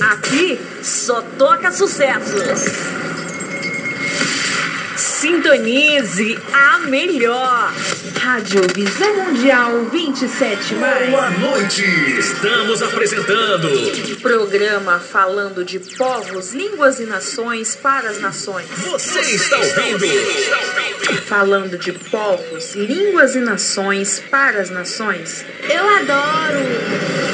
Aqui só toca sucessos. Sintonize a melhor. Rádio Visão Mundial 27 mais. Boa noite. Estamos apresentando Programa falando de povos, línguas e nações para as nações. Você está ouvindo Falando de povos, línguas e nações para as nações. Eu adoro!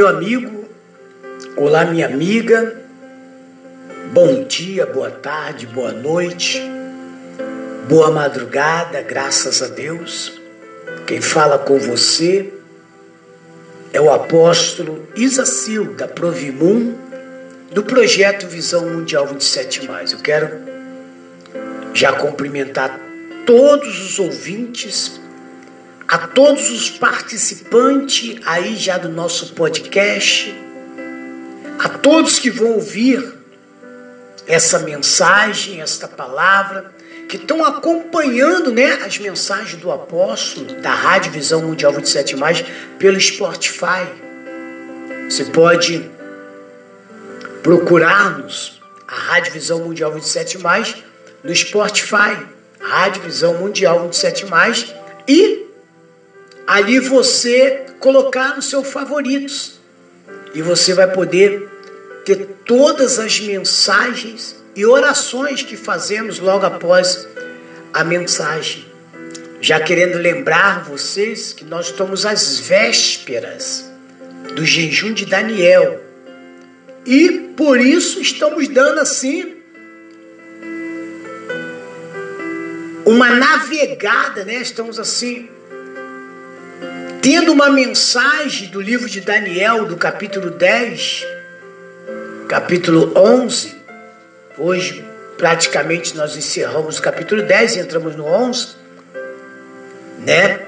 Meu amigo. Olá, minha amiga. Bom dia, boa tarde, boa noite. Boa madrugada, graças a Deus. Quem fala com você é o apóstolo Isacil, da Provimum, do projeto Visão Mundial 27. Eu quero já cumprimentar todos os ouvintes a todos os participantes aí já do nosso podcast, a todos que vão ouvir essa mensagem, esta palavra, que estão acompanhando né, as mensagens do apóstolo da Rádio Visão Mundial 27, pelo Spotify. Você pode procurar-nos, a Rádio Visão Mundial 27, no Spotify, Rádio Visão Mundial 27, e ali você colocar no seu favoritos e você vai poder ter todas as mensagens e orações que fazemos logo após a mensagem. Já querendo lembrar vocês que nós estamos às vésperas do jejum de Daniel. E por isso estamos dando assim uma navegada, né? Estamos assim tendo uma mensagem do livro de Daniel, do capítulo 10, capítulo 11. Hoje, praticamente, nós encerramos o capítulo 10 e entramos no 11, né?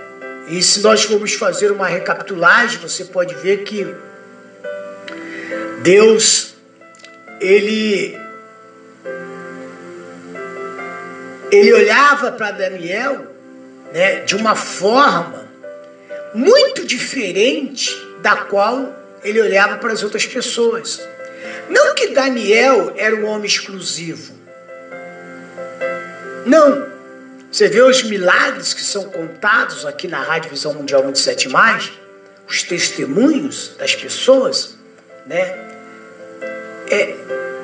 E se nós formos fazer uma recapitulagem, você pode ver que Deus, ele, ele olhava para Daniel, né, de uma forma muito diferente da qual ele olhava para as outras pessoas. Não que Daniel era um homem exclusivo. Não. Você vê os milagres que são contados aqui na Rádio Visão Mundial 27, os testemunhos das pessoas, né? É,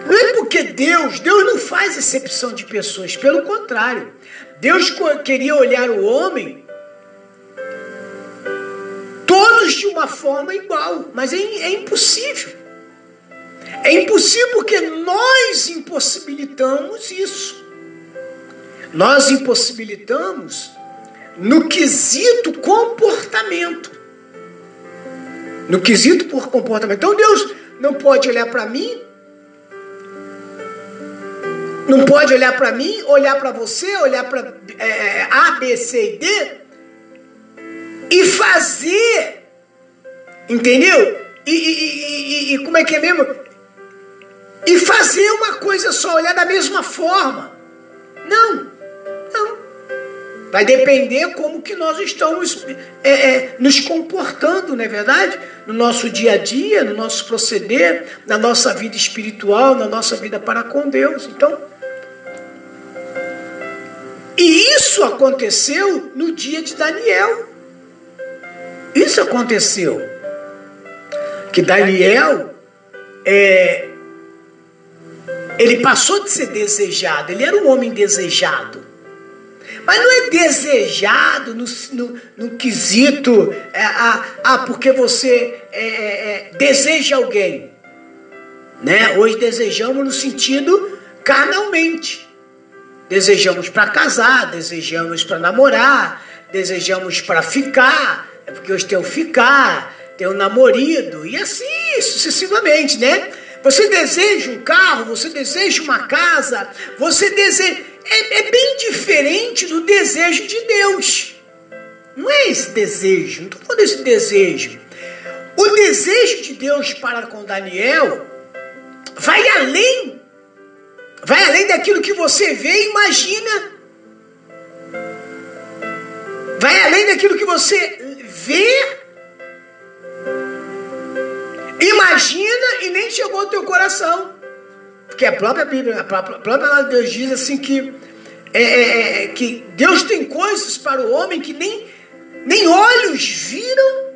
não é porque Deus, Deus não faz exceção de pessoas, pelo contrário. Deus queria olhar o homem todos de uma forma igual, mas é, é impossível. É impossível porque nós impossibilitamos isso. Nós impossibilitamos no quesito comportamento. No quesito por comportamento. Então Deus não pode olhar para mim, não pode olhar para mim, olhar para você, olhar para é, A, B, C e D e fazer, entendeu? E, e, e, e, como é que é mesmo? E fazer uma coisa só, olhar da mesma forma. Não, não. Vai depender como que nós estamos é, é, nos comportando, não é verdade? No nosso dia a dia, no nosso proceder, na nossa vida espiritual, na nossa vida para com Deus. Então, e isso aconteceu no dia de Daniel. Isso aconteceu. Que Daniel, é, ele passou de ser desejado, ele era um homem desejado. Mas não é desejado no, no, no quesito, é, ah, ah, porque você é, é, deseja alguém. Né? Hoje desejamos no sentido carnalmente. Desejamos para casar, desejamos para namorar, desejamos para ficar, é porque hoje tem o ficar, tem o namorido, e assim sucessivamente, né? Você deseja um carro, você deseja uma casa, você deseja. É, é bem diferente do desejo de Deus. Não é esse desejo, não estou falando desse desejo. O desejo de Deus para com Daniel vai além, vai além daquilo que você vê e imagina. Vai além daquilo que você vê, imagina e nem chegou ao teu coração. Porque a própria Bíblia, a própria, a própria Deus diz assim que, é, é, é, que Deus tem coisas para o homem que nem, nem olhos viram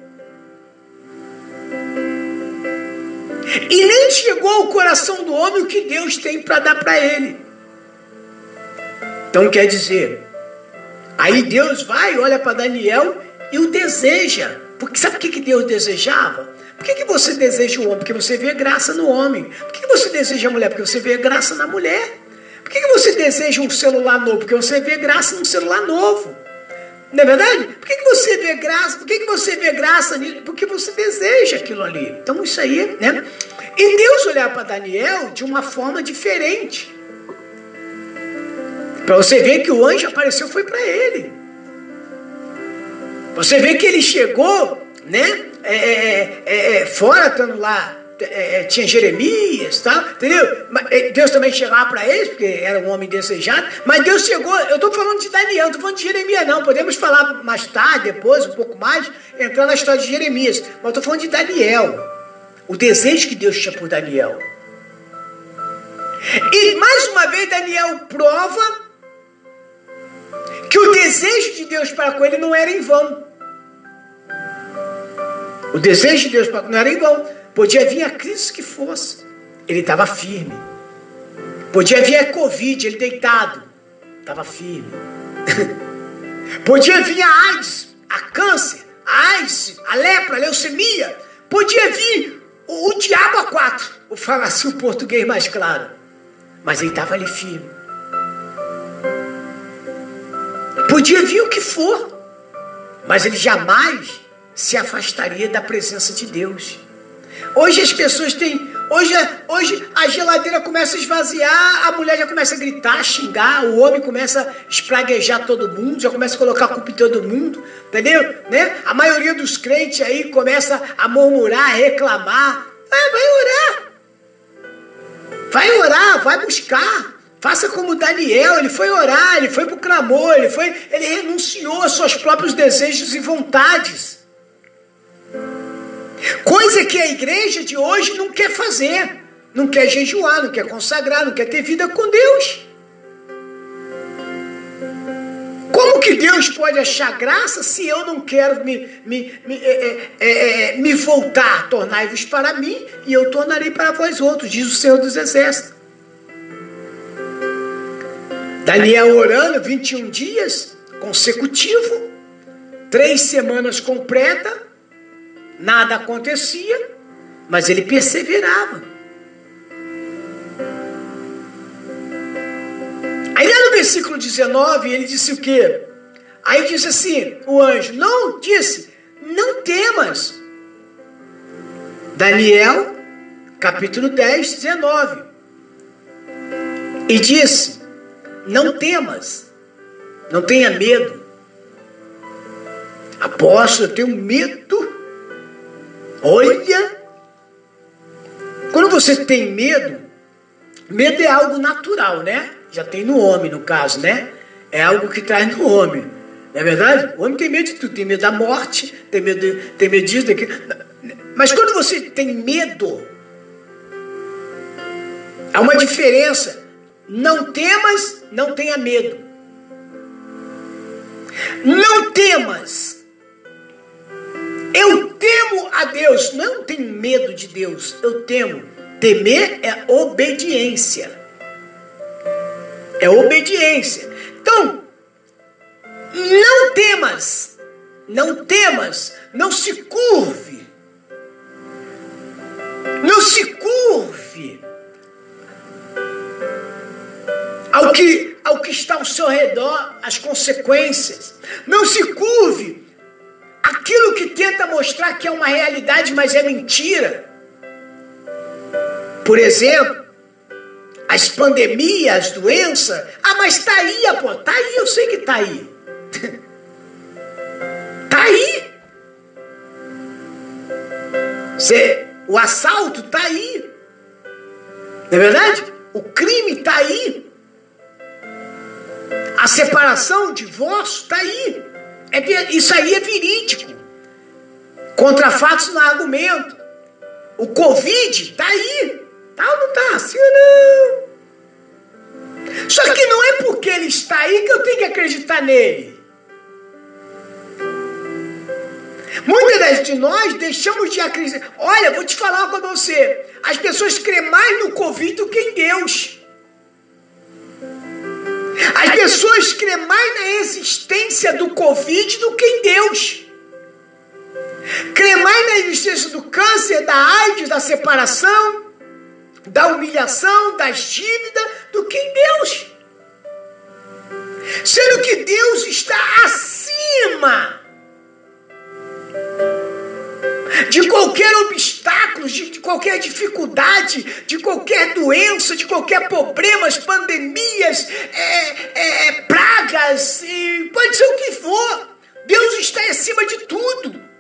E nem chegou ao coração do homem o que Deus tem para dar para ele. Então quer dizer, aí Deus vai, olha para Daniel e o deseja. Porque sabe o que Deus desejava? Por que, que você deseja o homem? Porque você vê graça no homem. Por que, que você deseja a mulher? Porque você vê graça na mulher. Por que, que você deseja um celular novo? Porque você vê graça num celular novo. Não é verdade? Por que, que você vê graça? Por que, que você vê graça nisso? Porque você deseja aquilo ali. Então isso aí, né? E Deus olhar para Daniel de uma forma diferente. Para você ver que o anjo apareceu foi para ele. Você vê que ele chegou, né? É, é, é, é fora estando lá tinha Jeremias, tá? entendeu? Deus também chegava para eles, porque era um homem desejado, mas Deus chegou, eu estou falando de Daniel, não estou falando de Jeremias não, podemos falar mais tarde, depois, um pouco mais, entrar na história de Jeremias, mas estou falando de Daniel, o desejo que Deus tinha por Daniel. E mais uma vez Daniel prova que o desejo de Deus para com ele não era em vão. O desejo de Deus para não era vão. Podia vir a crise que fosse, ele estava firme. Podia vir a Covid, ele deitado, estava firme. Podia vir a AIDS, a câncer, a AIDS, a lepra, a leucemia. Podia vir o, o diabo a quatro, vou falar assim o português mais claro. Mas ele estava ali firme. Podia vir o que for, mas ele jamais se afastaria da presença de Deus. Hoje as pessoas têm. Hoje, hoje a geladeira começa a esvaziar, a mulher já começa a gritar, xingar, o homem começa a espraguejar todo mundo, já começa a colocar culpa em todo mundo, entendeu? Né? A maioria dos crentes aí começa a murmurar, a reclamar. Vai orar. Vai orar, vai buscar. Faça como Daniel, ele foi orar, ele foi para o clamor, ele, foi, ele renunciou aos seus próprios desejos e vontades. Coisa que a igreja de hoje não quer fazer. Não quer jejuar, não quer consagrar, não quer ter vida com Deus. Como que Deus pode achar graça se eu não quero me, me, me, é, é, é, me voltar? Tornai-vos para mim e eu tornarei para vós outros, diz o Senhor dos Exércitos. Daniel orando 21 dias consecutivo, três semanas completa, nada acontecia, mas ele perseverava. Aí lá no versículo 19, ele disse o quê? Aí disse assim, o anjo, não, disse, não temas. Daniel, capítulo 10, 19. E disse, não temas, não tenha medo. Apóstolo, eu tenho medo Olha! Quando você tem medo, medo é algo natural, né? Já tem no homem, no caso, né? É algo que traz no homem. Não é verdade? O homem tem medo de tudo. Tem medo da morte, tem medo, tem medo disso, daquilo. Mas quando você tem medo, há uma diferença. Não temas, não tenha medo. Não temas eu temo a Deus, não tenho medo de Deus, eu temo. Temer é obediência. É obediência. Então, não temas, não temas, não se curve. Não se curve ao que, ao que está ao seu redor, as consequências. Não se curve aquilo que tenta mostrar que é uma realidade, mas é mentira. Por exemplo, as pandemias, as doenças. Ah, mas tá aí, pô, tá aí, eu sei que tá aí. tá aí. O assalto tá aí. Não é verdade? O crime tá aí. A separação, o divórcio tá aí. É, isso aí é verídico. Contra fatos há argumento. O Covid tá aí. Tá ou não tá? Sim ou não? Só que não é porque ele está aí que eu tenho que acreditar nele. Muitas de nós deixamos de acreditar. Olha, vou te falar com você. As pessoas creem mais no Covid do que em Deus. As pessoas creem mais na existência do Covid do que em Deus. Crê mais na existência do câncer, da AIDS, da separação, da humilhação, das dívidas, do que em Deus. Sendo que Deus está acima de qualquer obstáculo, de, qualquer dificuldade, de qualquer doença, de qualquer problemas, pandemias, é, é, é pragas, pode ser o que for. Deus está acima de tudo.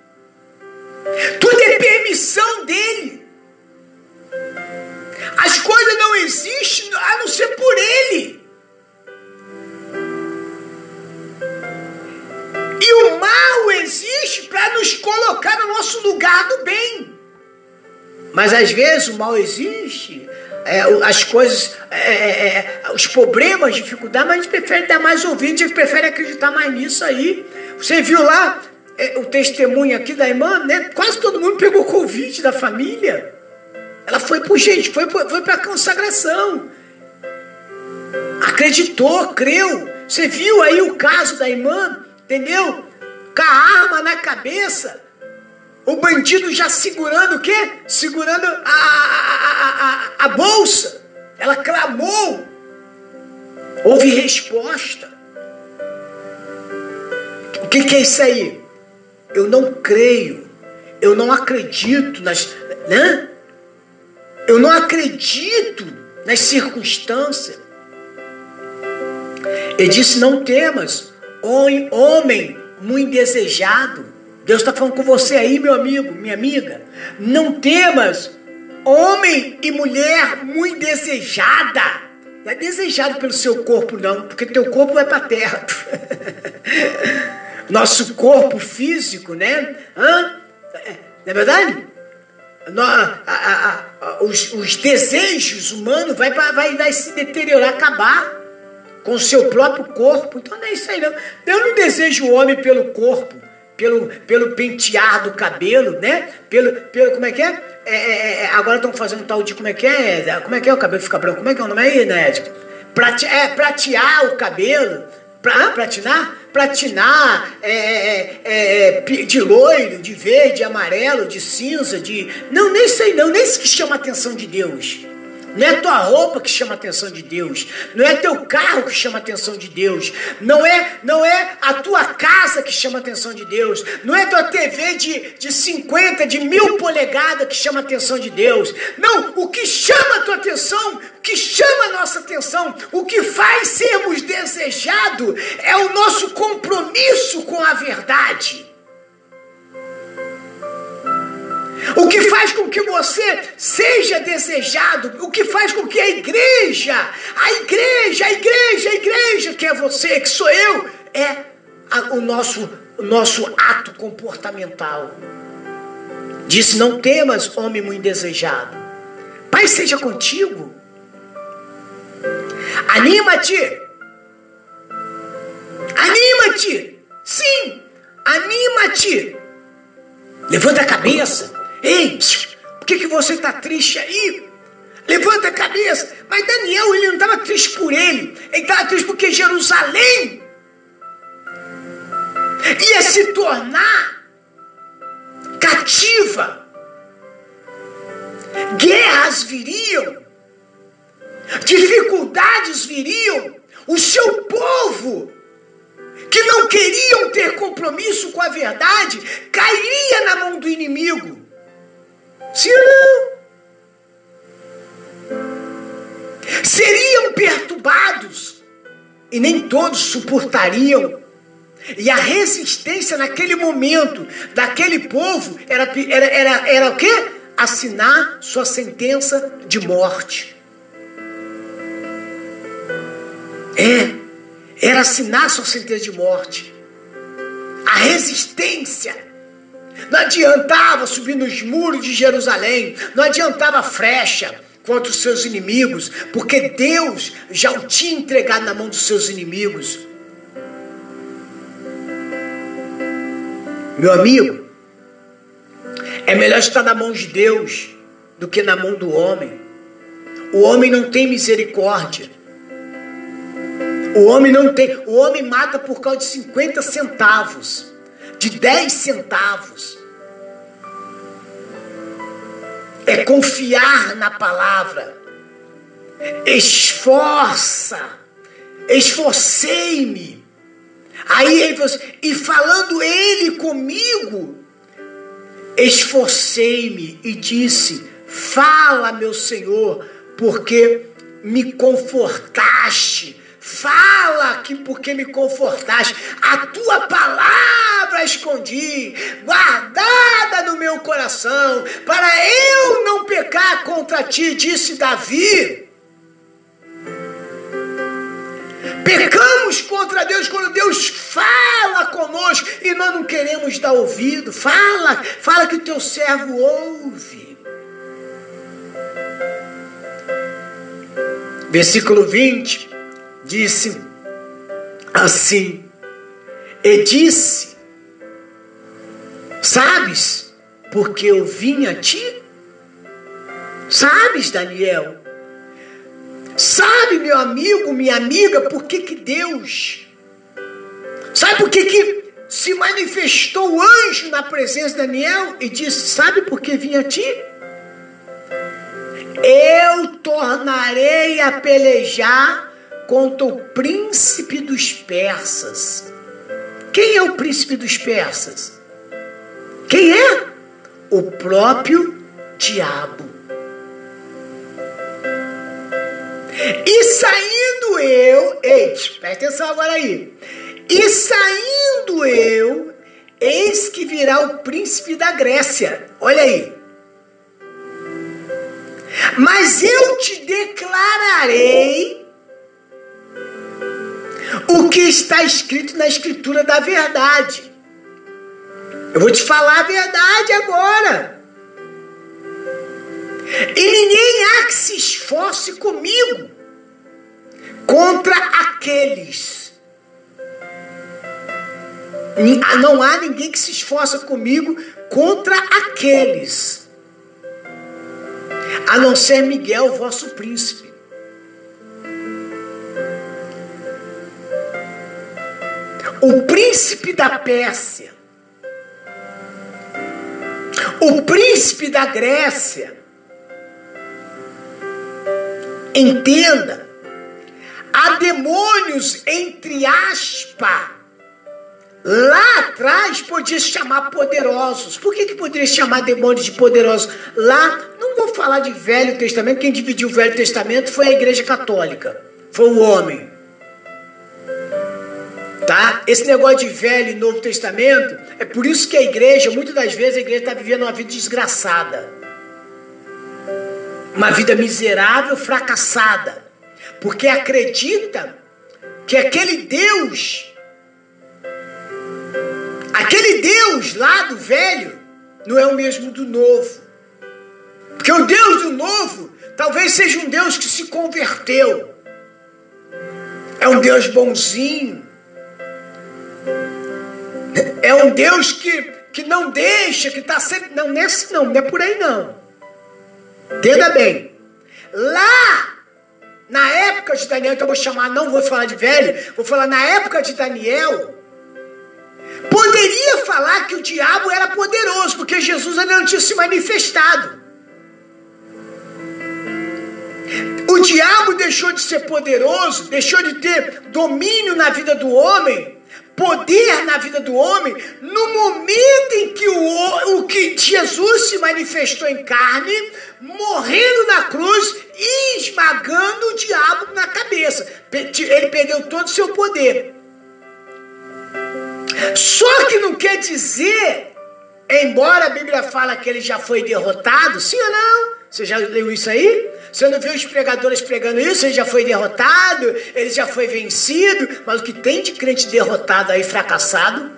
Tudo é permissão dele. As coisas não existem a não ser por ele. E o mal existe para nos colocar no nosso lugar do bem. Mas às vezes o mal existe, é, as coisas, é, é, é os problemas, dificuldades, mas a gente prefere dar mais ouvido, a gente prefere acreditar mais nisso aí. Você viu lá é, o testemunho aqui da irmã, né? Quase todo mundo pegou Covid da família. Ela foi por gente, foi, foi para a consagração. Acreditou, creu. Você viu aí o caso da irmã? Entendeu? Com a arma na cabeça. O bandido já segurando o quê? Segurando a, a, a, a, bolsa. Ela clamou. Houve resposta. O que, que é isso aí? Eu não creio. Eu não acredito nas. Né? Eu não acredito nas circunstâncias. Ele disse: Não temas, homem muito desejado. Deus está falando com você aí, meu amigo, minha amiga. Não temas, homem e mulher muito desejada. Não é desejado pelo seu corpo, não, porque teu corpo vai para a terra. Nosso corpo físico, né? Hã? Não é verdade? A, a, a, os, os, desejos humanos vai, vai, vai se deteriorar, acabar com o seu próprio corpo. Então não é isso aí, não. Eu não desejo o homem pelo corpo, pelo, pelo pentear do cabelo, né? Pelo, pelo como é que é? é, é, é agora estão fazendo tal de como é que é? Como é que é o cabelo fica branco? Como é que é o nome aí, né? Prate, é, pratear o cabelo. Pra, platinar? Platinar é, é, é, de loiro, de verde, amarelo, de cinza, de. Não, nem sei não, nem isso que chama a atenção de Deus. Não é tua roupa que chama a atenção de Deus. Não é teu carro que chama a atenção de Deus. Não é, não é a tua casa que chama a atenção de Deus. Não é tua TV de, de 50, de mil polegadas que chama a atenção de Deus. Não, o que chama a tua atenção, o que chama a nossa atenção, o que faz sermos desejados é o nosso compromisso com a verdade. O que faz com que você seja desejado, o que faz com que a igreja, a igreja, a igreja, a igreja, que é você, que sou eu, é a, o nosso, o nosso ato comportamental. Diz: Não temas, homem muito desejado. Pai seja contigo. Anima-te. Anima-te. Sim, anima-te. Levanta a cabeça. Ei, por que, que você está triste aí? Levanta a cabeça. Mas Daniel, ele não estava triste por ele. Ele estava triste porque Jerusalém ia se tornar cativa. Guerras viriam. dificuldades viriam, o seu povo, que não queriam ter compromisso com a verdade, cairia na mão do inimigo. Sim ou não? Seriam perturbados e nem todos suportariam. E a resistência naquele momento daquele povo era, era, era, era o quê? Assinar sua sentença de morte. É, era assinar sua sentença de morte. A resistência. Não adiantava subir nos muros de Jerusalém, não adiantava frecha contra os seus inimigos, porque Deus já o tinha entregado na mão dos seus inimigos. Meu amigo, é melhor estar na mão de Deus do que na mão do homem. O homem não tem misericórdia. O homem não tem. O homem mata por causa de 50 centavos, de 10 centavos. É confiar na palavra. Esforça. Esforcei-me. Aí ele falou assim, e falando ele comigo, esforcei-me e disse: Fala, meu Senhor, porque me confortaste Fala aqui porque me confortaste. A tua palavra escondi, guardada no meu coração, para eu não pecar contra ti, disse Davi. Pecamos contra Deus quando Deus fala conosco e nós não queremos dar ouvido. Fala, fala que o teu servo ouve. Versículo 20 disse assim, e disse: Sabes porque eu vim a ti? Sabes, Daniel? Sabe, meu amigo, minha amiga, por que, que Deus. Sabe por que, que se manifestou o anjo na presença de Daniel e disse: Sabe por que vim a ti? Eu tornarei a pelejar contra o príncipe dos persas. Quem é o príncipe dos persas? Quem é? O próprio diabo. E saindo eu, eis, presta atenção agora aí. E saindo eu, eis que virá o príncipe da Grécia. Olha aí. Mas eu te declararei o que está escrito na escritura da verdade. Eu vou te falar a verdade agora. E ninguém há que se esforce comigo contra aqueles. Não há ninguém que se esforça comigo contra aqueles. A não ser Miguel, vosso príncipe. O príncipe da Pérsia, o príncipe da Grécia. Entenda, há demônios entre aspas. Lá atrás podia chamar poderosos. Por que, que poderia chamar demônios de poderosos? Lá, não vou falar de Velho Testamento, quem dividiu o Velho Testamento foi a Igreja Católica, foi o homem. Tá? Esse negócio de Velho e Novo Testamento, é por isso que a igreja, muitas das vezes, a igreja está vivendo uma vida desgraçada. Uma vida miserável, fracassada. Porque acredita que aquele Deus, aquele Deus lá do velho, não é o mesmo do novo. Porque o Deus do novo talvez seja um Deus que se converteu. É um Deus bonzinho, é um Deus que, que não deixa, que está sempre. Não, nesse não, não é por aí não. Entenda bem. Lá, na época de Daniel, então eu vou chamar, não vou falar de velho, vou falar na época de Daniel. Poderia falar que o diabo era poderoso, porque Jesus ainda não tinha se manifestado. O diabo deixou de ser poderoso, deixou de ter domínio na vida do homem, poder na vida do homem, no momento em que o, o que Jesus se manifestou em carne, morrendo na cruz e esmagando o diabo na cabeça. Ele perdeu todo o seu poder. Só que não quer dizer, embora a Bíblia fala que ele já foi derrotado, sim ou não? Você já leu isso aí? Você não viu os pregadores pregando isso? Ele já foi derrotado, ele já foi vencido, mas o que tem de crente derrotado aí, fracassado?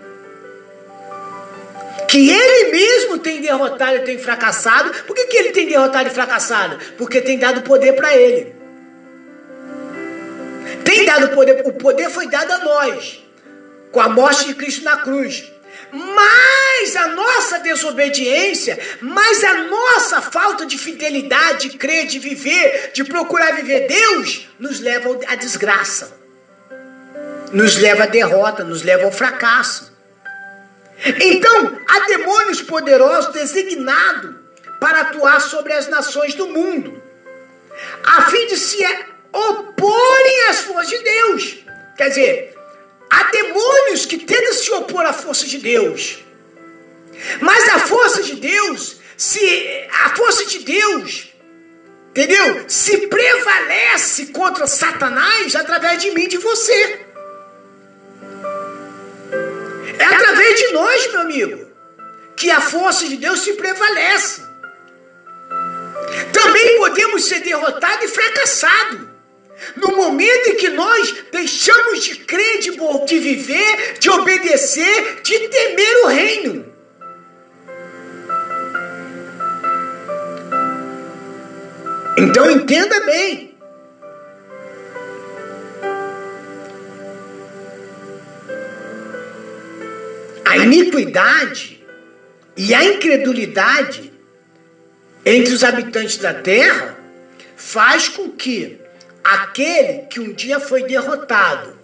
Que ele mesmo tem derrotado e tem fracassado. Por que, que ele tem derrotado e fracassado? Porque tem dado poder para ele. Tem dado poder, o poder foi dado a nós com a morte de Cristo na cruz. Mas a nossa desobediência, mas a nossa falta de fidelidade, de crer, de viver, de procurar viver Deus, nos leva à desgraça, nos leva à derrota, nos leva ao fracasso. Então, há demônios poderosos designados para atuar sobre as nações do mundo, a fim de se oporem às forças de Deus. Quer dizer, Há demônios que tentam se opor à força de Deus. Mas a força de Deus, se a força de Deus, entendeu? Se prevalece contra Satanás através de mim, de você. É através de nós, meu amigo, que a força de Deus se prevalece. Também podemos ser derrotados e fracassados. No momento em que nós deixamos de crer, de, de viver, de obedecer, de temer o reino. Então entenda bem. A iniquidade e a incredulidade entre os habitantes da terra faz com que aquele que um dia foi derrotado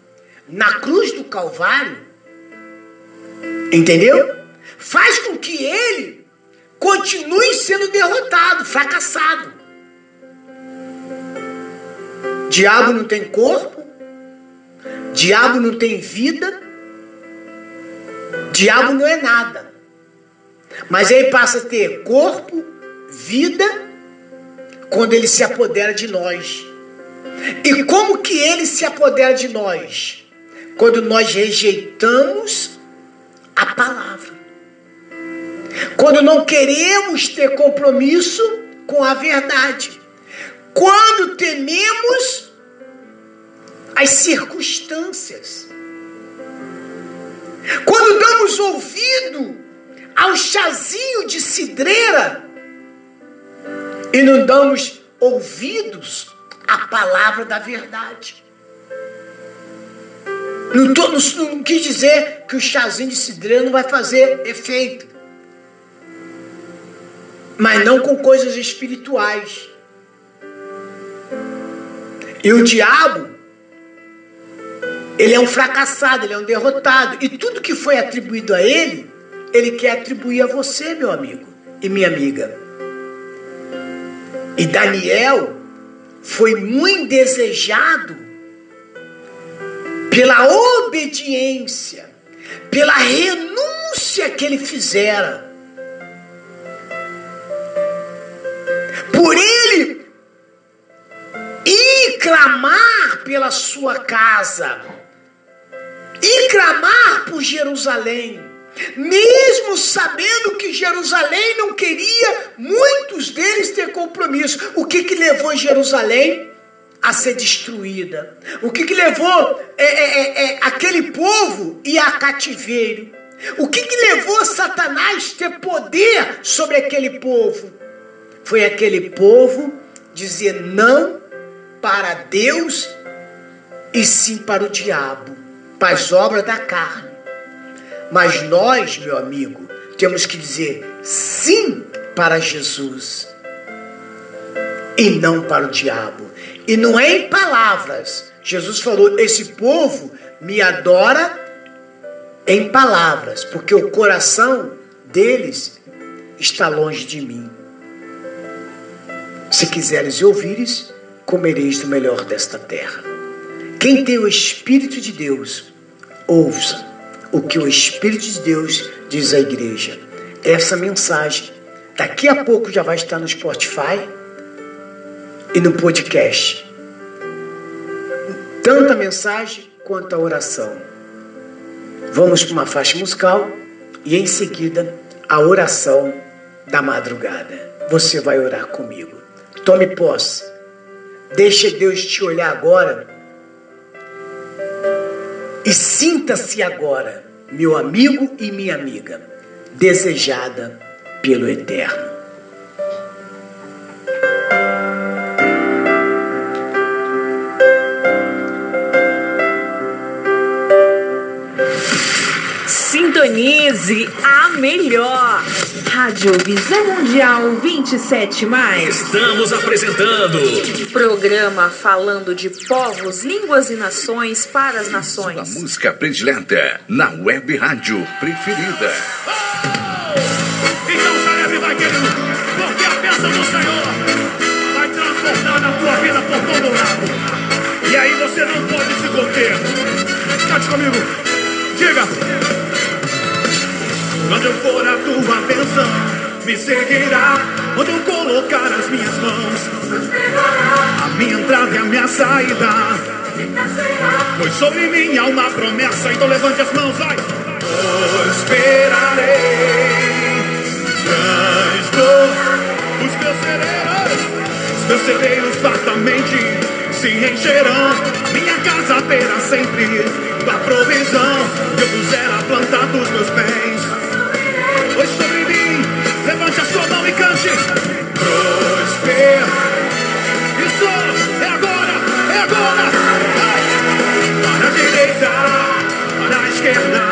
na cruz do Calvário, entendeu? Faz com que ele continue sendo derrotado, fracassado. Diabo não tem corpo, diabo não tem vida, diabo não é nada. Mas ele passa a ter corpo, vida, quando ele se apodera de nós. E como que ele se apodera de nós? Quando nós rejeitamos a palavra. Quando não queremos ter compromisso com a verdade. Quando tememos as circunstâncias. Quando damos ouvido ao chazinho de cidreira e não damos ouvidos a palavra da verdade. Não, tô, não, não quis dizer que o chazinho de cidreira não vai fazer efeito. Mas não com coisas espirituais. E o diabo, ele é um fracassado, ele é um derrotado. E tudo que foi atribuído a ele, ele quer atribuir a você, meu amigo e minha amiga. E Daniel, foi muito desejado pela obediência, pela renúncia que ele fizera. Por ele ir clamar pela sua casa, e clamar por Jerusalém mesmo sabendo que Jerusalém não queria muitos deles ter compromisso. O que que levou Jerusalém a ser destruída? O que que levou é, é, é, é aquele povo e a cativeiro? O que que levou Satanás ter poder sobre aquele povo? Foi aquele povo dizer não para Deus e sim para o diabo, para as obras da carne. Mas nós, meu amigo, temos que dizer sim para Jesus e não para o diabo. E não é em palavras. Jesus falou: esse povo me adora em palavras, porque o coração deles está longe de mim. Se quiseres e ouvires, comereis do melhor desta terra. Quem tem o Espírito de Deus, ouça o que o Espírito de Deus diz à igreja. Essa mensagem, daqui a pouco já vai estar no Spotify e no podcast. Tanto a mensagem quanto a oração. Vamos para uma faixa musical e em seguida a oração da madrugada. Você vai orar comigo. Tome posse. Deixe Deus te olhar agora e sinta-se agora, meu amigo e minha amiga, desejada pelo Eterno. Sintonize a melhor. Rádio Visão Mundial 27 mais. Estamos apresentando Programa falando de povos, línguas e nações para as A nações. música predileta na web rádio preferida. Então celebra vai querido, porque a bênção do Senhor vai transportar a tua vida por todo lado. E aí você não pode se conter. Cante comigo, diga. Onde eu for a tua bênção me seguirá. Onde eu colocar as minhas mãos, a minha entrada e a minha saída. Pois sobre mim há uma promessa, então levante as mãos, vai. Oh, esperarei, os meus celeiros, os meus celeiros fartamente se encherão. Minha casa terá sempre tua provisão. Eu puser a planta dos meus pés, pois sobre mim, levante a sua mão e cante. Prospera. Isso é agora, é agora. Para a direita, para a esquerda,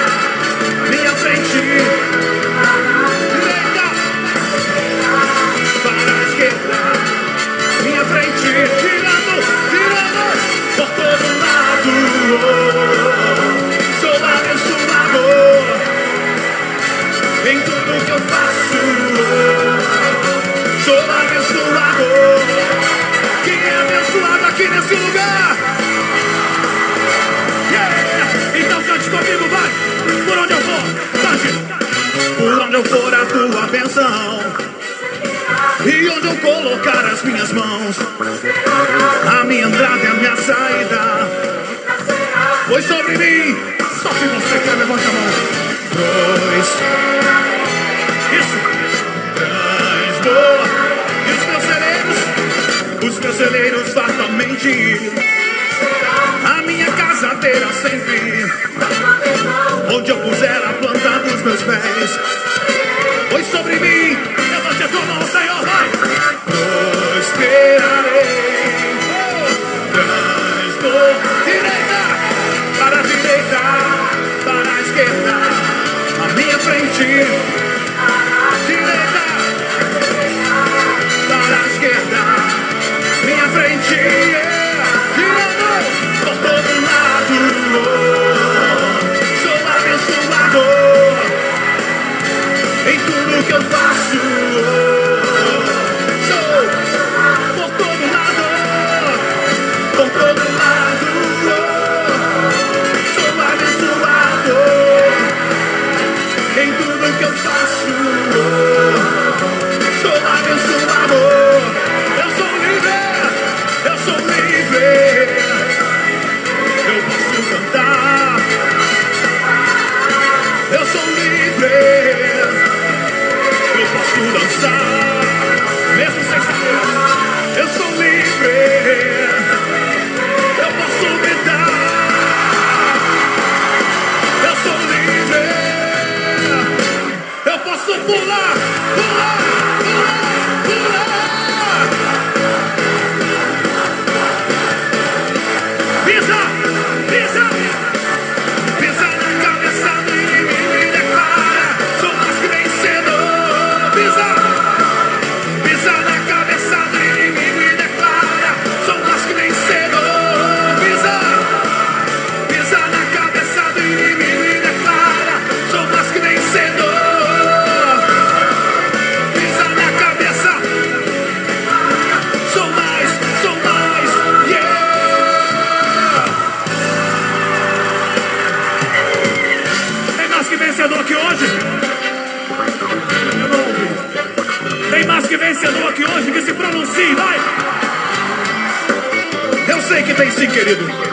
querido.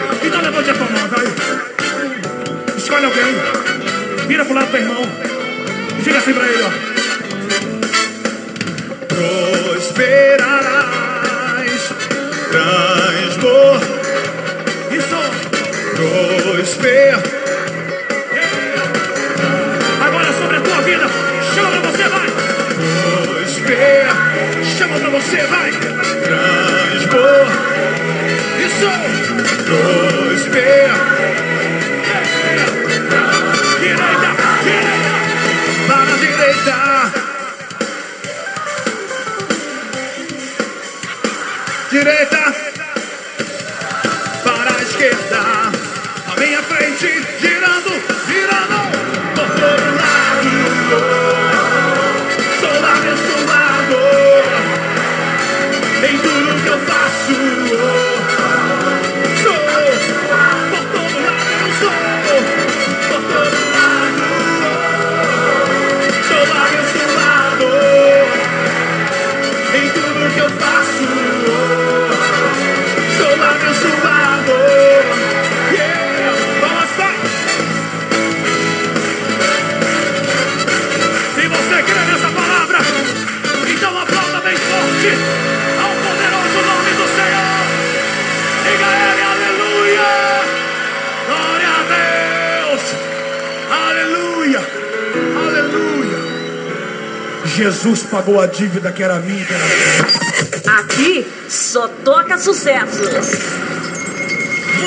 Jesus pagou a dívida que era minha. que era minha. Aqui só toca sucessos.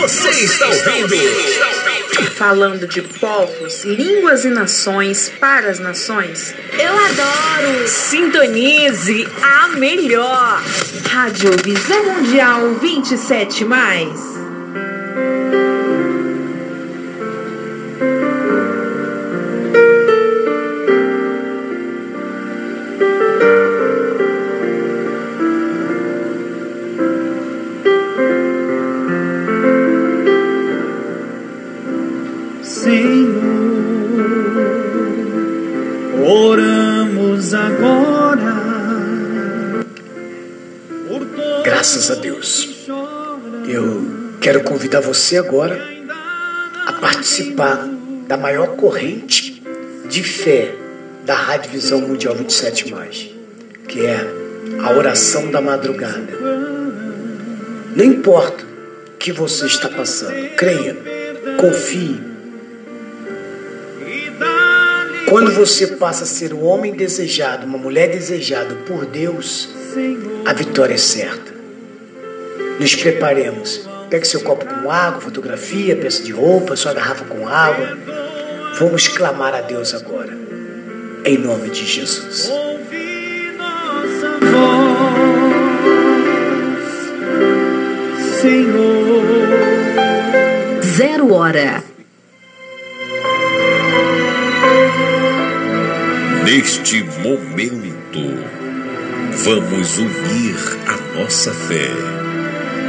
Você está ouvindo? Falando de povos, línguas e nações para as nações. Eu adoro. Sintonize a melhor. Rádio Visão Mundial 27 mais. Você agora a participar da maior corrente de fé da Rádio Visão Mundial 27, que é a oração da madrugada. Não importa o que você está passando, creia, confie. Quando você passa a ser um homem desejado, uma mulher desejada por Deus, a vitória é certa. Nos preparemos. Pegue seu copo com água, fotografia, peça de roupa, sua garrafa com água. Vamos clamar a Deus agora. Em nome de Jesus. ouvi nossa voz, Senhor. Zero hora. Neste momento, vamos unir a nossa fé.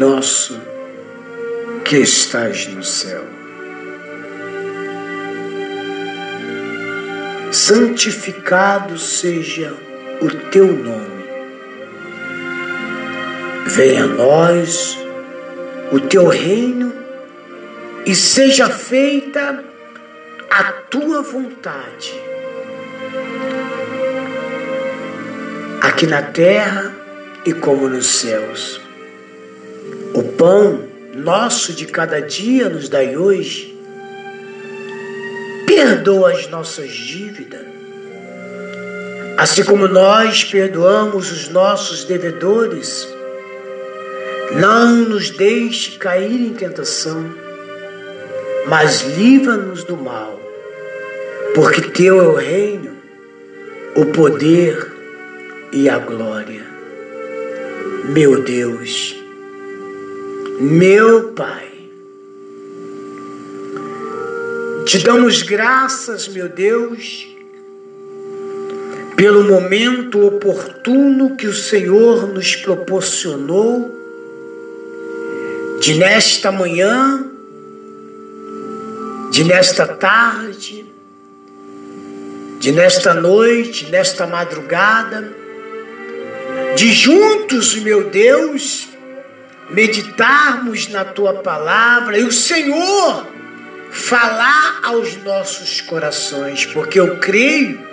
Nosso que estás no céu, santificado seja o teu nome. Venha a nós o teu reino e seja feita a tua vontade, aqui na terra e como nos céus. Pão nosso de cada dia nos dai hoje. Perdoa as nossas dívidas, assim como nós perdoamos os nossos devedores. Não nos deixe cair em tentação, mas livra-nos do mal, porque teu é o reino, o poder e a glória. Meu Deus, meu Pai, te damos graças, meu Deus, pelo momento oportuno que o Senhor nos proporcionou de nesta manhã, de nesta tarde, de nesta noite, nesta madrugada, de juntos, meu Deus, meditarmos na tua palavra e o Senhor falar aos nossos corações, porque eu creio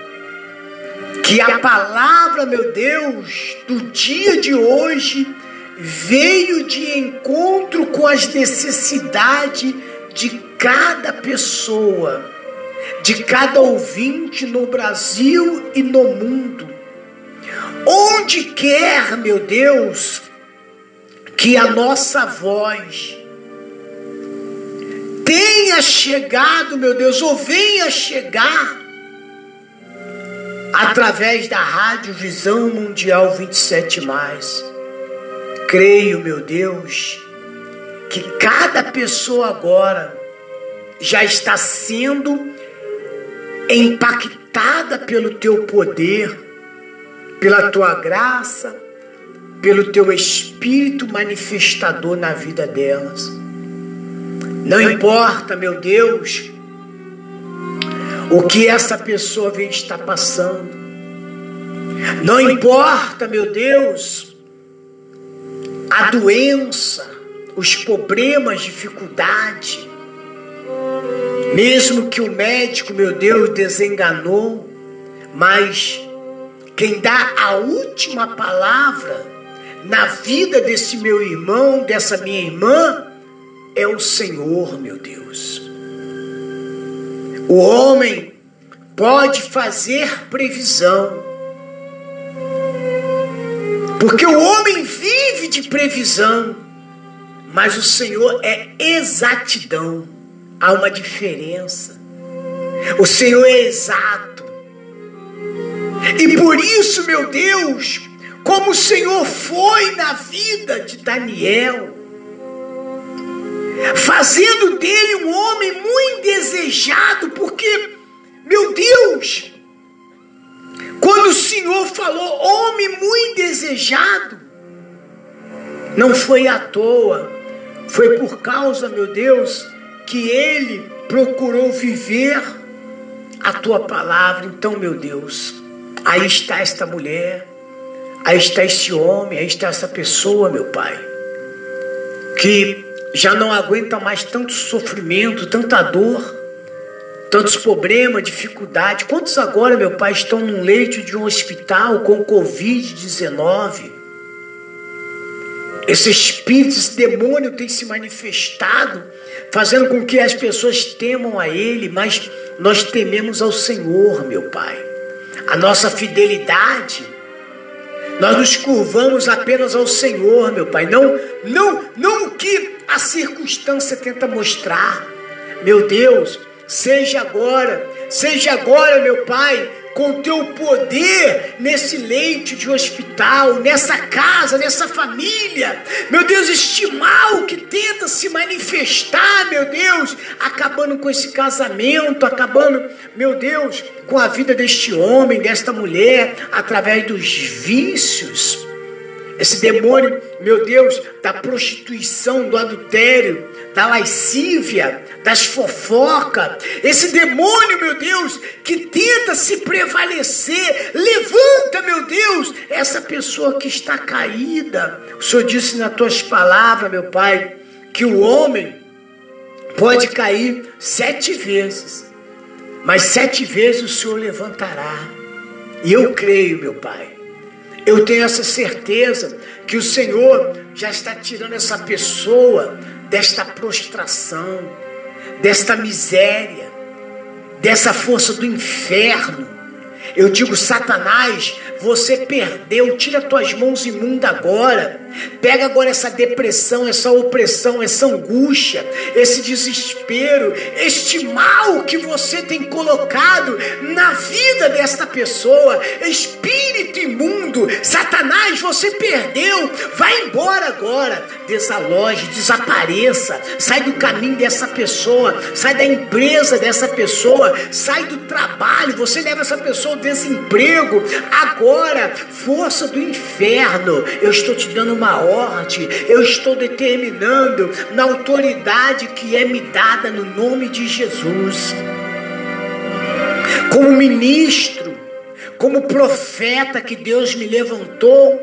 que a palavra, meu Deus, do dia de hoje veio de encontro com as necessidades de cada pessoa, de cada ouvinte no Brasil e no mundo. Onde quer, meu Deus, que a nossa voz tenha chegado, meu Deus, ou venha chegar através da Rádio Visão Mundial 27 mais. Creio, meu Deus, que cada pessoa agora já está sendo impactada pelo teu poder, pela tua graça, pelo teu espírito manifestador na vida delas. Não importa, meu Deus, o que essa pessoa vem estar passando. Não importa, meu Deus, a doença, os problemas, dificuldade. Mesmo que o médico, meu Deus, desenganou, mas quem dá a última palavra na vida desse meu irmão, dessa minha irmã, é o Senhor, meu Deus. O homem pode fazer previsão, porque o homem vive de previsão, mas o Senhor é exatidão. Há uma diferença. O Senhor é exato. E por isso, meu Deus, como o Senhor foi na vida de Daniel, fazendo dele um homem muito desejado, porque, meu Deus, quando o Senhor falou homem muito desejado, não foi à toa, foi por causa, meu Deus, que ele procurou viver a tua palavra. Então, meu Deus, aí está esta mulher, aí está este homem, aí está essa pessoa, meu Pai, que já não aguenta mais tanto sofrimento, tanta dor tantos problemas, dificuldade. Quantos agora, meu pai, estão num leito de um hospital com Covid-19? Esse espírito, esse demônio tem se manifestado, fazendo com que as pessoas temam a Ele, mas nós tememos ao Senhor, meu Pai. A nossa fidelidade, nós nos curvamos apenas ao Senhor, meu Pai. Não, não, não o que a circunstância tenta mostrar. Meu Deus, Seja agora, seja agora, meu Pai, com teu poder nesse leite de hospital, nessa casa, nessa família. Meu Deus, este mal que tenta se manifestar, meu Deus, acabando com esse casamento, acabando, meu Deus, com a vida deste homem, desta mulher, através dos vícios. Esse demônio, meu Deus, da prostituição, do adultério, da lascívia, das fofocas, esse demônio, meu Deus, que tenta se prevalecer, levanta, meu Deus, essa pessoa que está caída. O Senhor disse nas tuas palavras, meu Pai, que o homem pode cair sete vezes, mas sete vezes o Senhor levantará. E eu creio, meu Pai. Eu tenho essa certeza que o Senhor já está tirando essa pessoa desta prostração, desta miséria, dessa força do inferno. Eu digo, Satanás, você perdeu, tira tuas mãos imundas agora. Pega agora essa depressão, essa opressão, essa angústia, esse desespero, este mal que você tem colocado na vida desta pessoa, espírito imundo, Satanás, você perdeu, vai embora agora, desaloje, desapareça, sai do caminho dessa pessoa, sai da empresa dessa pessoa, sai do trabalho, você leva essa pessoa ao desemprego, agora, força do inferno, eu estou te dando uma ordem, eu estou determinando na autoridade que é me dada no nome de Jesus. Como ministro, como profeta que Deus me levantou,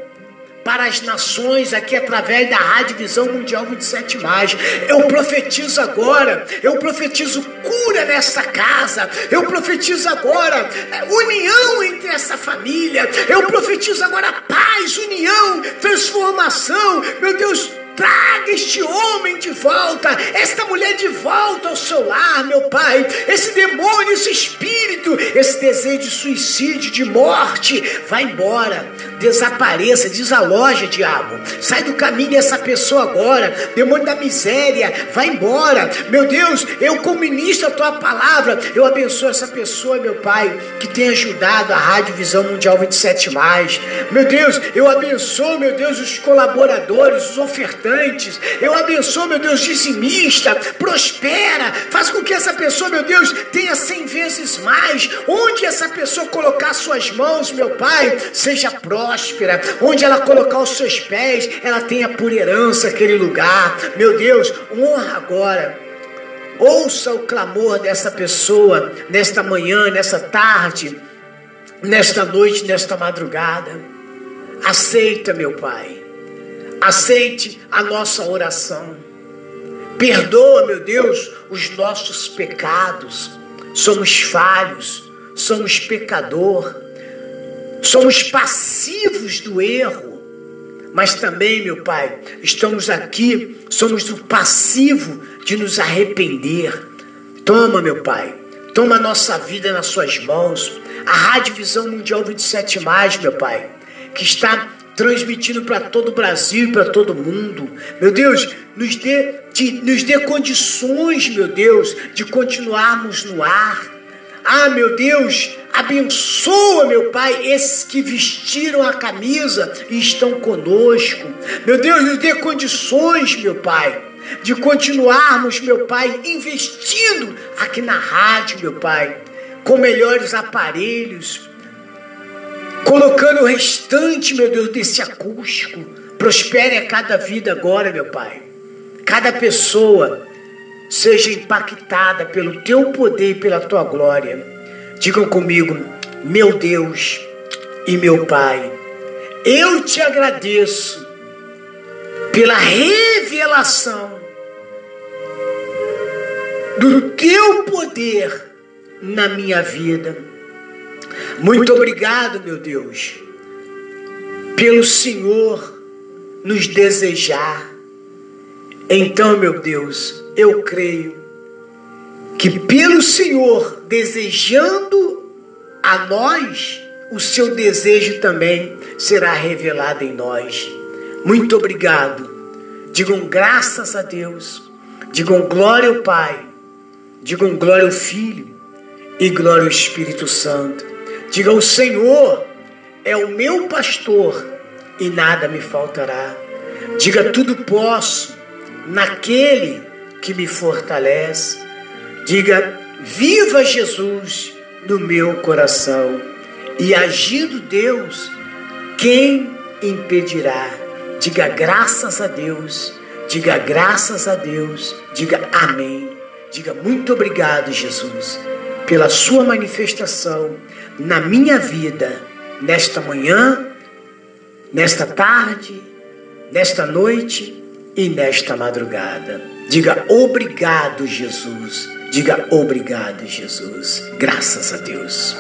para as nações aqui através da Rádio Visão Mundial 27 mais. Eu profetizo agora, eu profetizo cura nessa casa, eu profetizo agora é, união entre essa família, eu profetizo agora paz, união, transformação. Meu Deus, Traga este homem de volta, esta mulher de volta ao seu lar, meu Pai. Esse demônio, esse espírito, esse desejo de suicídio, de morte, vai embora, desapareça, desaloja, diabo. Sai do caminho dessa pessoa agora. Demônio da miséria, vai embora. Meu Deus, eu como ministro a tua palavra, eu abençoo essa pessoa, meu Pai, que tem ajudado a Rádio Visão Mundial 27 mais. Meu Deus, eu abençoo, meu Deus, os colaboradores, os ofertantes Eu abençoo, meu Deus, dizimista, prospera, faz com que essa pessoa, meu Deus, tenha cem vezes mais. Onde essa pessoa colocar suas mãos, meu Pai, seja próspera. Onde ela colocar os seus pés, ela tenha por herança aquele lugar. Meu Deus, honra agora. Ouça o clamor dessa pessoa nesta manhã, nessa tarde, nesta noite, nesta madrugada. Aceita, meu Pai aceite a nossa oração. Perdoa, meu Deus, os nossos pecados. Somos falhos, somos pecador, somos passivos do erro. Mas também, meu Pai, estamos aqui, somos o passivo de nos arrepender. Toma, meu Pai, toma a nossa vida nas suas mãos. A Rádio Visão Mundial 27, meu Pai, que está transmitindo para todo o Brasil, para todo mundo. Meu Deus, nos dê, de, nos dê condições, meu Deus, de continuarmos no ar. Ah, meu Deus, abençoa, meu Pai, esses que vestiram a camisa e estão conosco. Meu Deus, nos dê condições, meu Pai, de continuarmos, meu Pai, investindo aqui na rádio, meu Pai, com melhores aparelhos, colocando o restante, meu Deus, desse acústico. Prospere a cada vida agora, meu Pai. Cada pessoa seja impactada pelo teu poder e pela tua glória. Digam comigo, meu Deus e meu Pai, eu te agradeço pela revelação do teu poder na minha vida muito obrigado, meu Deus, pelo Senhor nos desejar. Então, meu Deus, eu creio que pelo Senhor desejando a nós, o seu desejo também será revelado em nós. Muito obrigado. Digam graças a Deus. Digam glória ao Pai. Digam glória ao Filho e glória ao Espírito Santo. Diga: O Senhor é o meu pastor e nada me faltará. Diga: Tudo posso naquele que me fortalece. Diga: Viva Jesus no meu coração. E agindo Deus, quem impedirá? Diga graças a Deus. Diga graças a Deus. Diga amém. Diga muito obrigado, Jesus, pela sua manifestação na minha vida, nesta manhã, nesta tarde, nesta noite e nesta madrugada. Diga obrigado, Jesus. Diga obrigado, Jesus. Graças a Deus.